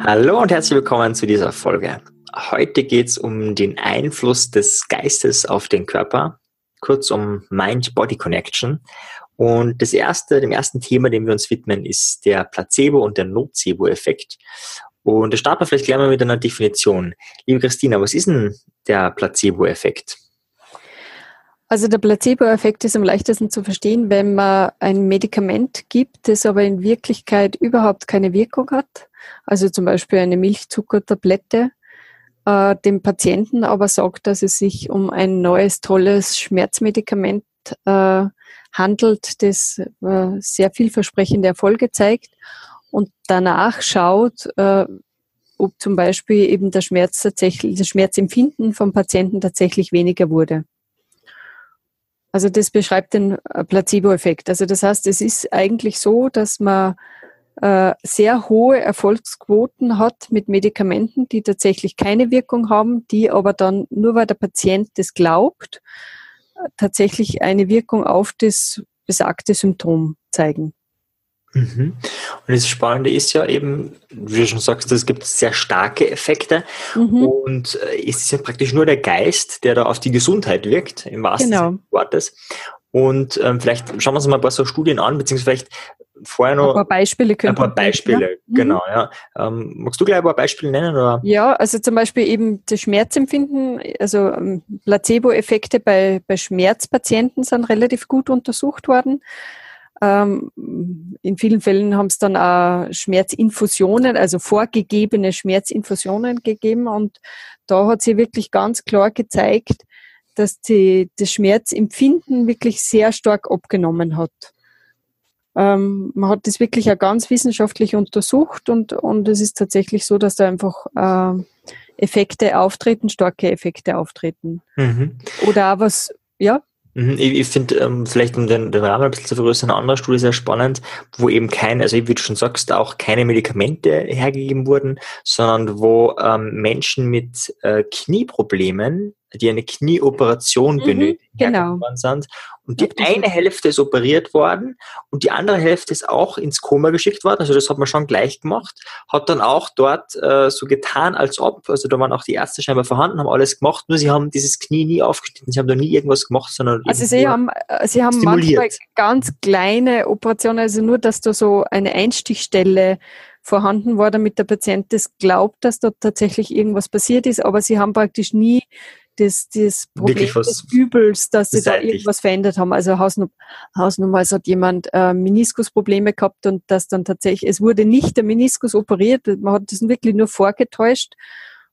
Hallo und herzlich willkommen zu dieser Folge. Heute geht es um den Einfluss des Geistes auf den Körper, kurz um Mind-Body-Connection. Und das erste, dem ersten Thema, dem wir uns widmen, ist der Placebo- und der Nocebo-Effekt. Und da starten wir vielleicht gleich mal mit einer Definition. Liebe Christina, was ist denn der Placebo-Effekt? Also der Placebo-Effekt ist am leichtesten zu verstehen, wenn man ein Medikament gibt, das aber in Wirklichkeit überhaupt keine Wirkung hat. Also zum Beispiel eine Milchzuckertablette, äh, dem Patienten aber sagt, dass es sich um ein neues, tolles Schmerzmedikament äh, handelt, das äh, sehr vielversprechende Erfolge zeigt und danach schaut, äh, ob zum Beispiel eben der Schmerz tatsächlich, das Schmerzempfinden vom Patienten tatsächlich weniger wurde. Also das beschreibt den äh, Placebo-Effekt. Also das heißt, es ist eigentlich so, dass man äh, sehr hohe Erfolgsquoten hat mit Medikamenten, die tatsächlich keine Wirkung haben, die aber dann nur weil der Patient das glaubt, tatsächlich eine Wirkung auf das besagte Symptom zeigen. Mhm. Und das Spannende ist ja eben, wie du schon sagst, es gibt sehr starke Effekte mhm. und äh, es ist ja praktisch nur der Geist, der da auf die Gesundheit wirkt, im wahrsten genau. Sinne des Wortes. Und ähm, vielleicht schauen wir uns mal ein paar so Studien an, beziehungsweise vielleicht vorher noch ein paar Beispiele. Ein paar Beispiele, ne? genau, ja. Ähm, magst du gleich ein paar Beispiele nennen? Oder? Ja, also zum Beispiel eben das Schmerzempfinden, also ähm, Placebo-Effekte bei, bei Schmerzpatienten sind relativ gut untersucht worden. Ähm, in vielen Fällen haben es dann auch Schmerzinfusionen, also vorgegebene Schmerzinfusionen gegeben. Und da hat sie wirklich ganz klar gezeigt, dass die, das Schmerzempfinden wirklich sehr stark abgenommen hat. Ähm, man hat das wirklich auch ganz wissenschaftlich untersucht und, und es ist tatsächlich so, dass da einfach äh, Effekte auftreten, starke Effekte auftreten. Mhm. Oder auch was, ja? Mhm, ich, ich finde, ähm, vielleicht um den, den Rahmen ein bisschen zu vergrößern, eine andere Studie sehr spannend, wo eben kein, also wie du schon sagst, auch keine Medikamente hergegeben wurden, sondern wo ähm, Menschen mit äh, Knieproblemen die eine Knieoperation mhm, benötigen, genau. sind. Und die eine Hälfte ist operiert worden und die andere Hälfte ist auch ins Koma geschickt worden. Also das hat man schon gleich gemacht. Hat dann auch dort äh, so getan, als ob, also da waren auch die Ärzte scheinbar vorhanden, haben alles gemacht, nur sie haben dieses Knie nie aufgeschnitten. Sie haben da nie irgendwas gemacht, sondern Also sie haben, äh, sie haben manchmal ganz kleine Operationen, also nur, dass da so eine Einstichstelle vorhanden war, damit der Patient das glaubt, dass dort tatsächlich irgendwas passiert ist, aber sie haben praktisch nie das, das Problem des Übels, dass sie da irgendwas verändert haben. Also Hausnum Hausnummer hat jemand äh, Meniskusprobleme gehabt und das dann tatsächlich, es wurde nicht der Meniskus operiert, man hat das wirklich nur vorgetäuscht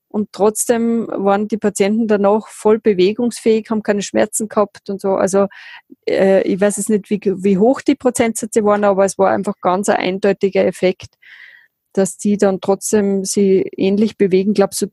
und trotzdem waren die Patienten danach voll bewegungsfähig, haben keine Schmerzen gehabt und so. Also äh, ich weiß jetzt nicht, wie, wie hoch die Prozentsätze waren, aber es war einfach ganz ein eindeutiger Effekt, dass die dann trotzdem sie ähnlich bewegen. Glaubst du,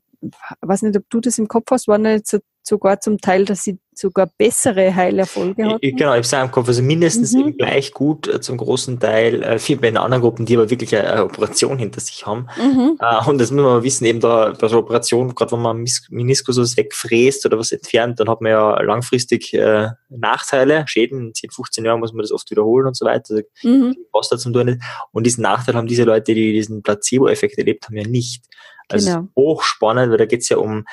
weiß nicht, ob du das im Kopf hast, waren nicht sogar zum Teil, dass sie sogar bessere Heilerfolge hatten? Genau, ich habe es im Kopf, also mindestens mhm. eben gleich gut äh, zum großen Teil, äh, viel bei den anderen Gruppen, die aber wirklich eine, eine Operation hinter sich haben. Mhm. Äh, und das muss man wissen, eben da bei der Operation, gerade wenn man Meniskus was wegfräst oder was entfernt, dann hat man ja langfristig äh, Nachteile, Schäden, in 10, 15 Jahren muss man das oft wiederholen und so weiter, also, mhm. was da zum tun ist. Und diesen Nachteil haben diese Leute, die diesen Placebo-Effekt erlebt haben, ja nicht. Also genau. hochspannend, weil da geht es ja um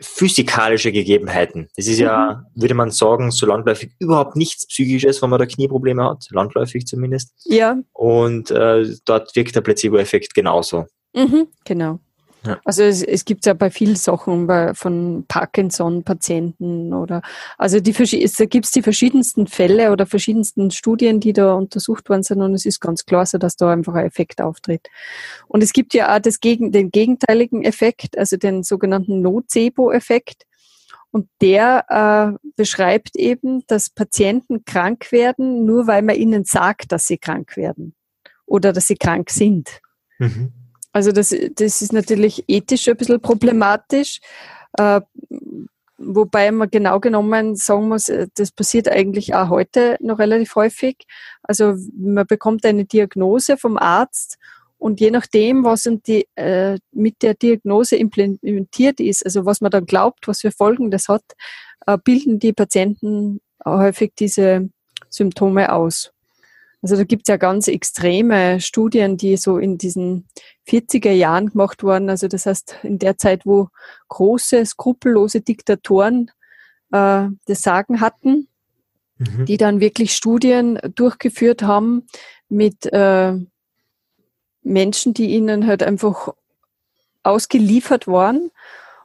physikalische Gegebenheiten. Das ist mhm. ja, würde man sagen, so landläufig überhaupt nichts Psychisches, wenn man da Knieprobleme hat, landläufig zumindest. Ja. Und äh, dort wirkt der Placebo-Effekt genauso. Mhm, genau. Ja. Also es, es gibt ja bei vielen Sachen bei, von Parkinson-Patienten oder also die es gibt die verschiedensten Fälle oder verschiedensten Studien, die da untersucht worden sind und es ist ganz klar so, dass da einfach ein Effekt auftritt. Und es gibt ja auch das Gegen, den gegenteiligen Effekt, also den sogenannten Nocebo-Effekt. Und der äh, beschreibt eben, dass Patienten krank werden, nur weil man ihnen sagt, dass sie krank werden oder dass sie krank sind. Mhm. Also das, das ist natürlich ethisch ein bisschen problematisch, äh, wobei man genau genommen sagen muss, äh, das passiert eigentlich auch heute noch relativ häufig. Also man bekommt eine Diagnose vom Arzt und je nachdem, was die, äh, mit der Diagnose implementiert ist, also was man dann glaubt, was für Folgen das hat, äh, bilden die Patienten häufig diese Symptome aus. Also da gibt es ja ganz extreme Studien, die so in diesen 40er Jahren gemacht wurden. Also das heißt, in der Zeit, wo große, skrupellose Diktatoren äh, das Sagen hatten, mhm. die dann wirklich Studien durchgeführt haben mit äh, Menschen, die ihnen halt einfach ausgeliefert waren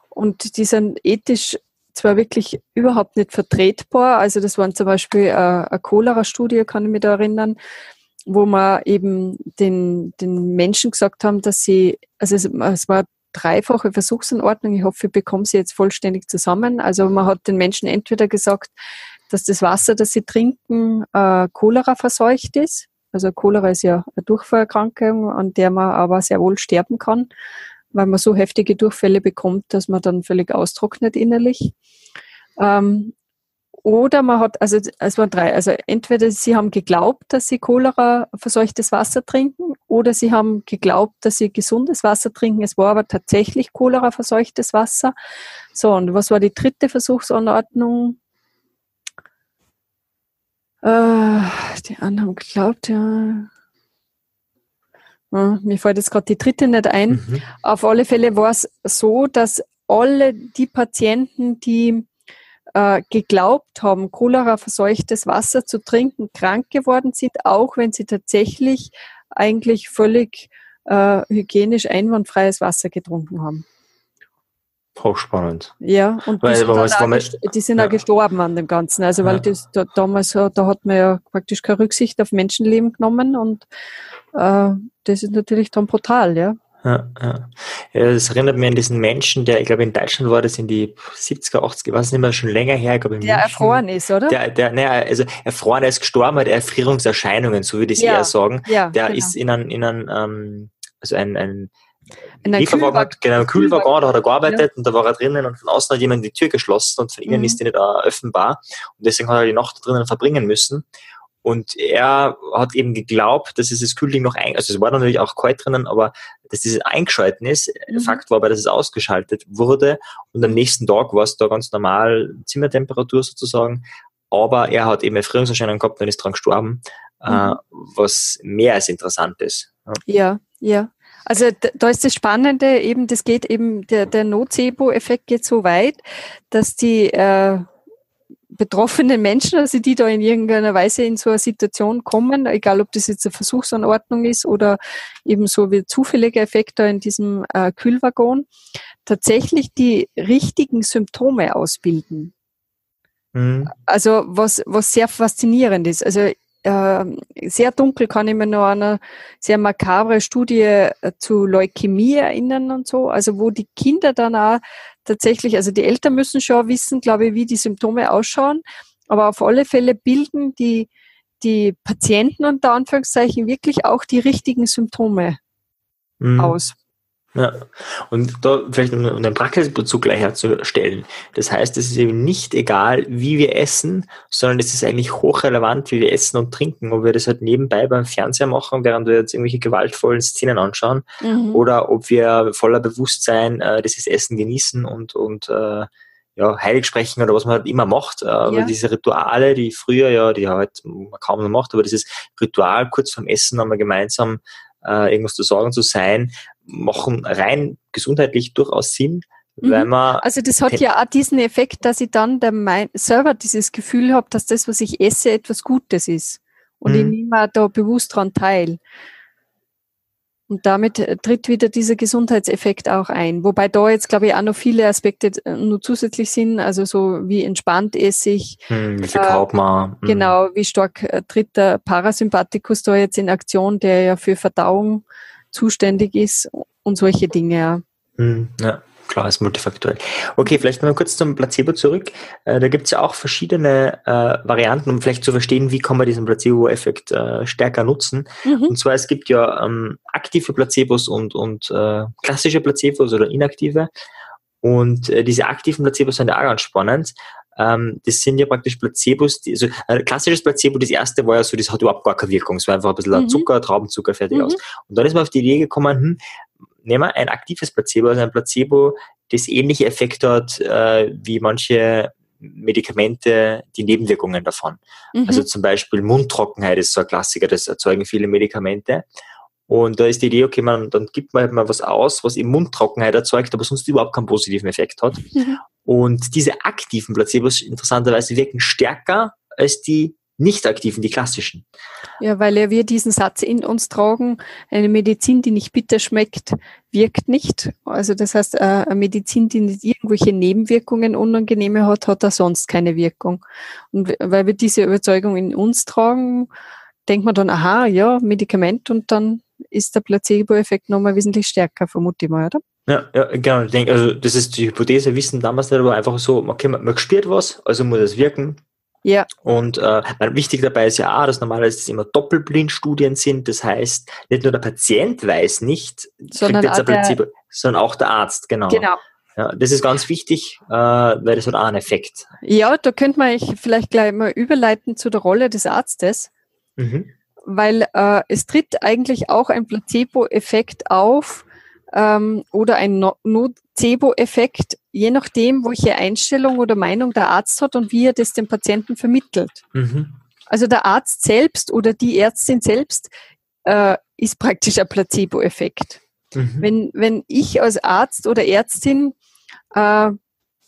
und die sind ethisch zwar wirklich überhaupt nicht vertretbar. Also das waren zum Beispiel äh, eine Cholera-Studie, kann ich mich da erinnern, wo man eben den, den Menschen gesagt haben, dass sie, also es, es war dreifache Versuchsanordnung. Ich hoffe, ich bekomme sie jetzt vollständig zusammen. Also man hat den Menschen entweder gesagt, dass das Wasser, das sie trinken, äh, Cholera verseucht ist. Also Cholera ist ja eine Durchfallerkrankung, an der man aber sehr wohl sterben kann, weil man so heftige Durchfälle bekommt, dass man dann völlig austrocknet innerlich. Ähm, oder man hat, also es waren drei, also entweder sie haben geglaubt, dass sie Cholera verseuchtes Wasser trinken, oder sie haben geglaubt, dass sie gesundes Wasser trinken. Es war aber tatsächlich Cholera verseuchtes Wasser. So, und was war die dritte Versuchsanordnung? Äh, die anderen haben geglaubt, ja. Ja mir fällt jetzt gerade die dritte nicht ein. Mhm. Auf alle Fälle war es so, dass alle die Patienten, die äh, geglaubt haben, Cholera verseuchtes Wasser zu trinken, krank geworden sind, auch wenn sie tatsächlich eigentlich völlig äh, hygienisch einwandfreies Wasser getrunken haben. Hochspannend. Ja, und weil, die, sind, auch, die sind ja. auch gestorben an dem Ganzen. Also weil ja. das da, damals da hat man ja praktisch keine Rücksicht auf Menschenleben genommen und äh, das ist natürlich dann brutal, ja. Ja, ja. ja, das erinnert mich an diesen Menschen, der, ich glaube, in Deutschland war das in die 70er, 80er, was nicht mehr, schon länger her, ich glaube, in Der München, erfroren ist, oder? Der, der, naja, also erfroren, er ist gestorben, hat Erfrierungserscheinungen, so würde ich es ja, eher sagen. Ja, der genau. ist in einem, in einem, ähm, also ein, ein in einem Lieferwagen, genau, Kühlwaggon, da hat er gearbeitet ja. und da war er drinnen und von außen hat jemand die Tür geschlossen und von innen mhm. ist die nicht öffnbar und deswegen hat er die Nacht drinnen verbringen müssen und er hat eben geglaubt, dass es das Kühlding noch ein, also es war natürlich auch kalt drinnen, aber dass dieses eingeschalten ist. Mhm. Fakt war aber, dass es ausgeschaltet wurde und am nächsten Tag war es da ganz normal Zimmertemperatur sozusagen. Aber er hat eben Erfrierungserscheinungen gehabt und ist dran gestorben, äh, mhm. äh, was mehr als interessant ist. Ja, ja. Also da ist das Spannende, eben, das geht eben, der, der Nocebo-Effekt geht so weit, dass die äh, betroffenen Menschen, also die da in irgendeiner Weise in so eine Situation kommen, egal ob das jetzt eine Versuchsanordnung ist oder eben so wie zufälliger Effekt da in diesem äh, Kühlwaggon, tatsächlich die richtigen Symptome ausbilden. Mhm. Also was, was sehr faszinierend ist. Also äh, sehr dunkel kann ich mir noch an eine sehr makabre Studie äh, zu Leukämie erinnern und so, also wo die Kinder dann auch tatsächlich, also die Eltern müssen schon wissen, glaube ich, wie die Symptome ausschauen, aber auf alle Fälle bilden die, die Patienten unter Anführungszeichen wirklich auch die richtigen Symptome mhm. aus. Ja, und da vielleicht um einen Praxisbezug gleich herzustellen. Das heißt, es ist eben nicht egal, wie wir essen, sondern es ist eigentlich hochrelevant, wie wir essen und trinken. Ob wir das halt nebenbei beim Fernseher machen, während wir jetzt irgendwelche gewaltvollen Szenen anschauen, mhm. oder ob wir voller Bewusstsein äh, dieses Essen genießen und, und äh, ja, heilig sprechen oder was man halt immer macht. Äh, ja. diese Rituale, die früher ja, die halt kaum noch macht, aber dieses Ritual kurz vorm Essen einmal gemeinsam äh, irgendwas zu sagen zu sein, machen rein gesundheitlich durchaus Sinn, mhm. weil man. Also das hat ja auch diesen Effekt, dass ich dann der mein selber dieses Gefühl habe, dass das, was ich esse, etwas Gutes ist. Und mhm. ich nehme da bewusst dran teil. Und damit äh, tritt wieder dieser Gesundheitseffekt auch ein. Wobei da jetzt, glaube ich, auch noch viele Aspekte äh, nur zusätzlich sind, also so wie entspannt esse ich. Hm, wie viel äh, man. Hm. Genau, wie stark tritt der Parasympathikus da jetzt in Aktion, der ja für Verdauung zuständig ist und solche Dinge. Ja. Hm, klar, ist multifaktoriell. Okay, vielleicht mal kurz zum Placebo zurück. Äh, da gibt es ja auch verschiedene äh, Varianten, um vielleicht zu verstehen, wie kann man diesen Placebo-Effekt äh, stärker nutzen. Mhm. Und zwar, es gibt ja ähm, aktive Placebos und, und äh, klassische Placebos oder inaktive. Und äh, diese aktiven Placebos sind ja auch ganz spannend. Ähm, das sind ja praktisch Placebos, die, also ein klassisches Placebo, das erste war ja so, das hat überhaupt gar keine Wirkung. Es war einfach ein bisschen mhm. Zucker, Traubenzucker, fertig mhm. aus. Und dann ist man auf die Idee gekommen, hm, nehmen wir ein aktives Placebo, also ein Placebo, das ähnliche Effekte hat äh, wie manche Medikamente, die Nebenwirkungen davon. Mhm. Also zum Beispiel Mundtrockenheit ist so ein Klassiker, das erzeugen viele Medikamente. Und da ist die Idee, okay, man, dann gibt man halt mal was aus, was eben Mundtrockenheit erzeugt, aber sonst überhaupt keinen positiven Effekt hat. Mhm. Und diese aktiven Placebos interessanterweise wirken stärker als die nicht aktiven, die klassischen. Ja, weil ja wir diesen Satz in uns tragen, eine Medizin, die nicht bitter schmeckt, wirkt nicht. Also das heißt, äh, eine Medizin, die nicht irgendwelche Nebenwirkungen, unangenehme hat, hat da sonst keine Wirkung. Und weil wir diese Überzeugung in uns tragen, denkt man dann, aha, ja, Medikament und dann ist der Placebo-Effekt nochmal wesentlich stärker, vermute ich mal, oder? Ja, ja, genau. Ich denke, also das ist die Hypothese, wissen damals nicht, aber einfach so, okay, man, man spürt was, also muss es wirken. Ja. Und äh, wichtig dabei ist ja auch, dass normalerweise immer Doppelblindstudien sind. Das heißt, nicht nur der Patient weiß nicht, sondern, auch, Placebo, der, sondern auch der Arzt, genau. Genau. Ja, das ist ganz wichtig, äh, weil das hat auch einen Effekt. Ja, da könnte man vielleicht gleich mal überleiten zu der Rolle des Arztes, mhm. weil äh, es tritt eigentlich auch ein Placebo-Effekt auf ähm, oder ein Nocebo-Effekt, je nachdem, welche Einstellung oder Meinung der Arzt hat und wie er das dem Patienten vermittelt. Mhm. Also der Arzt selbst oder die Ärztin selbst äh, ist praktisch ein Placebo-Effekt. Mhm. Wenn, wenn ich als Arzt oder Ärztin äh,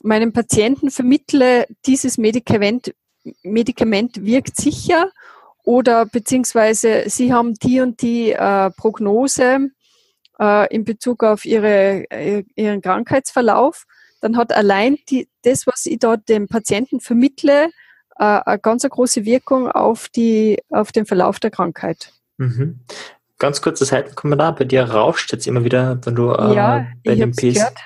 meinem Patienten vermittle, dieses Medikament, Medikament wirkt sicher oder beziehungsweise sie haben die und die äh, Prognose äh, in Bezug auf ihre, äh, ihren Krankheitsverlauf, dann hat allein die, das, was ich dort dem Patienten vermittle, äh, eine ganz große Wirkung auf, die, auf den Verlauf der Krankheit. Mhm. Ganz kurzer Seitenkommentar, bei dir rauscht jetzt immer wieder, wenn du äh, ja, bei dem PS. Gehört.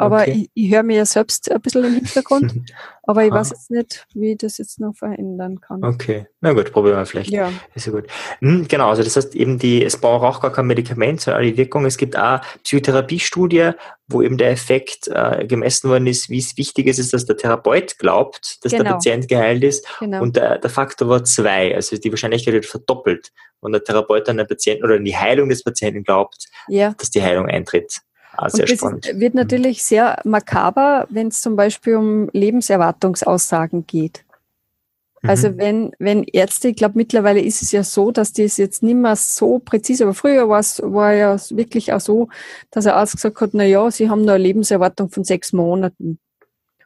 Aber okay. ich, ich höre mir ja selbst ein bisschen im Hintergrund, aber ich ah. weiß jetzt nicht, wie ich das jetzt noch verändern kann. Okay, na gut, probieren wir vielleicht. Ja. Ist ja gut. Hm, genau, also das heißt eben, die, es braucht auch gar kein Medikament, sondern die Wirkung. Es gibt auch Psychotherapiestudie, wo eben der Effekt äh, gemessen worden ist, wie es wichtig ist, dass der Therapeut glaubt, dass genau. der Patient geheilt ist. Genau. Und der, der Faktor war zwei, also die Wahrscheinlichkeit wird verdoppelt, wenn der Therapeut an den Patienten oder an die Heilung des Patienten glaubt, ja. dass die Heilung eintritt. Ah, sehr und das spannend. wird natürlich sehr makaber, wenn es zum Beispiel um Lebenserwartungsaussagen geht. Also mhm. wenn, wenn Ärzte, ich glaube mittlerweile ist es ja so, dass das jetzt nicht mehr so präzise, aber früher war es war ja wirklich auch so, dass der Arzt gesagt hat, na ja, sie haben nur eine Lebenserwartung von sechs Monaten.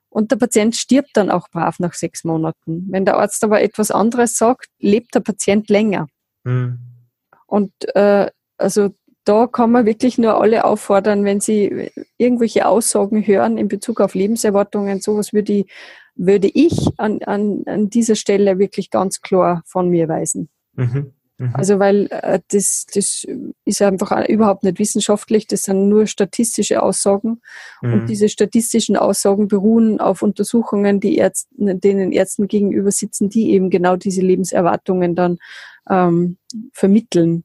Und der Patient stirbt dann auch brav nach sechs Monaten. Wenn der Arzt aber etwas anderes sagt, lebt der Patient länger. Mhm. Und äh, also da kann man wirklich nur alle auffordern, wenn sie irgendwelche Aussagen hören in Bezug auf Lebenserwartungen, sowas würde ich, würde ich an, an, an dieser Stelle wirklich ganz klar von mir weisen. Mhm. Mhm. Also weil äh, das, das ist einfach überhaupt nicht wissenschaftlich, das sind nur statistische Aussagen mhm. und diese statistischen Aussagen beruhen auf Untersuchungen, die Ärzten, denen Ärzten gegenüber sitzen, die eben genau diese Lebenserwartungen dann ähm, vermitteln.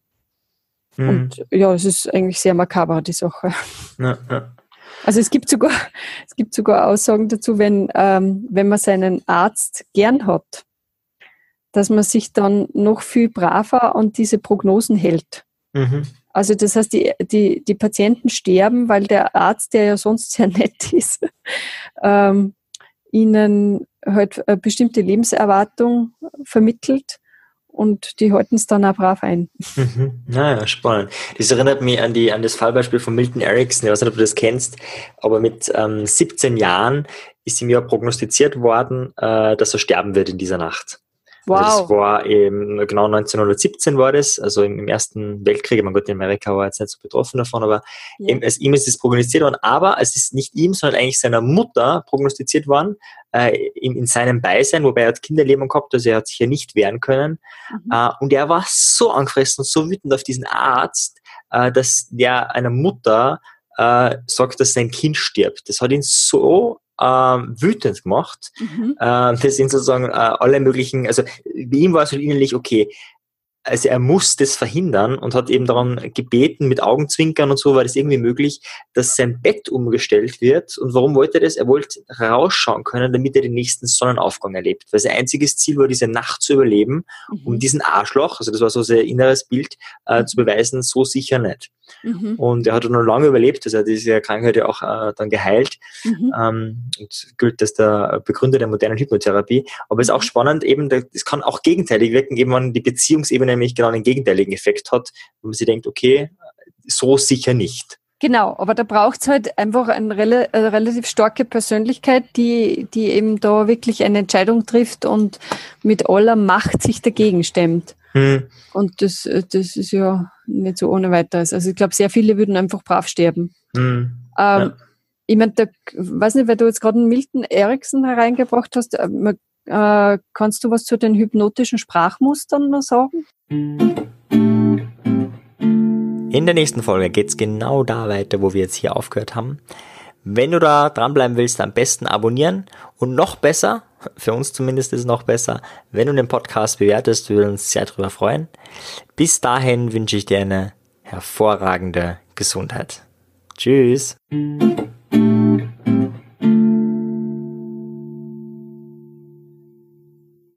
Mhm. Und ja, es ist eigentlich sehr makaber, die Sache. Ja, ja. Also es gibt sogar, es gibt sogar Aussagen dazu, wenn, ähm, wenn man seinen Arzt gern hat, dass man sich dann noch viel braver an diese Prognosen hält. Mhm. Also das heißt, die, die, die Patienten sterben, weil der Arzt, der ja sonst sehr nett ist, ähm, ihnen halt eine bestimmte Lebenserwartung vermittelt und die halten es dann auch brav ein. Mhm. Naja, spannend. Das erinnert mich an, die, an das Fallbeispiel von Milton Erickson. Ich weiß nicht, ob du das kennst, aber mit ähm, 17 Jahren ist ihm ja prognostiziert worden, äh, dass er sterben wird in dieser Nacht. Wow. Also das war eben, genau 1917 war das, also im, im Ersten Weltkrieg. Mein Gott, in Amerika war jetzt nicht so betroffen davon, aber ja. eben, als ihm ist es prognostiziert worden. Aber es ist nicht ihm, sondern eigentlich seiner Mutter prognostiziert worden, äh, in, in seinem Beisein, wobei er hat Kinderleben gehabt, also er hat sich ja nicht wehren können. Mhm. Äh, und er war so angefressen und so wütend auf diesen Arzt, äh, dass der einer Mutter äh, sagt, dass sein Kind stirbt. Das hat ihn so ähm, wütend gemacht. Mhm. Ähm, das sind sozusagen äh, alle möglichen, also bei ihm war es halt innerlich, okay, also er muss das verhindern und hat eben daran gebeten, mit Augenzwinkern und so war das irgendwie möglich, dass sein Bett umgestellt wird. Und warum wollte er das? Er wollte rausschauen können, damit er den nächsten Sonnenaufgang erlebt. Weil sein einziges Ziel war, diese Nacht zu überleben, mhm. um diesen Arschloch, also das war so sein inneres Bild, äh, mhm. zu beweisen, so sicher nicht. Mhm. Und er hat noch lange überlebt, also er hat diese Krankheit ja auch äh, dann geheilt mhm. ähm, und gilt als der Begründer der modernen Hypnotherapie. Aber es ist auch mhm. spannend, eben, das kann auch gegenteilig wirken, eben wenn die Beziehungsebene nämlich genau den gegenteiligen Effekt hat, wo man sich denkt, okay, so sicher nicht. Genau, aber da braucht es halt einfach eine, rel eine, relativ starke Persönlichkeit, die, die eben da wirklich eine Entscheidung trifft und mit aller Macht sich dagegen stemmt. Hm. Und das, das ist ja nicht so ohne weiteres. Also ich glaube, sehr viele würden einfach brav sterben. Hm. Ähm, ja. Ich meine, weiß nicht, weil du jetzt gerade einen Milton Erickson hereingebracht hast, äh, äh, kannst du was zu den hypnotischen Sprachmustern noch sagen? In der nächsten Folge geht es genau da weiter, wo wir jetzt hier aufgehört haben. Wenn du da dranbleiben willst, am besten abonnieren und noch besser, für uns zumindest ist es noch besser, wenn du den Podcast bewertest, wir würden uns sehr darüber freuen. Bis dahin wünsche ich dir eine hervorragende Gesundheit. Tschüss.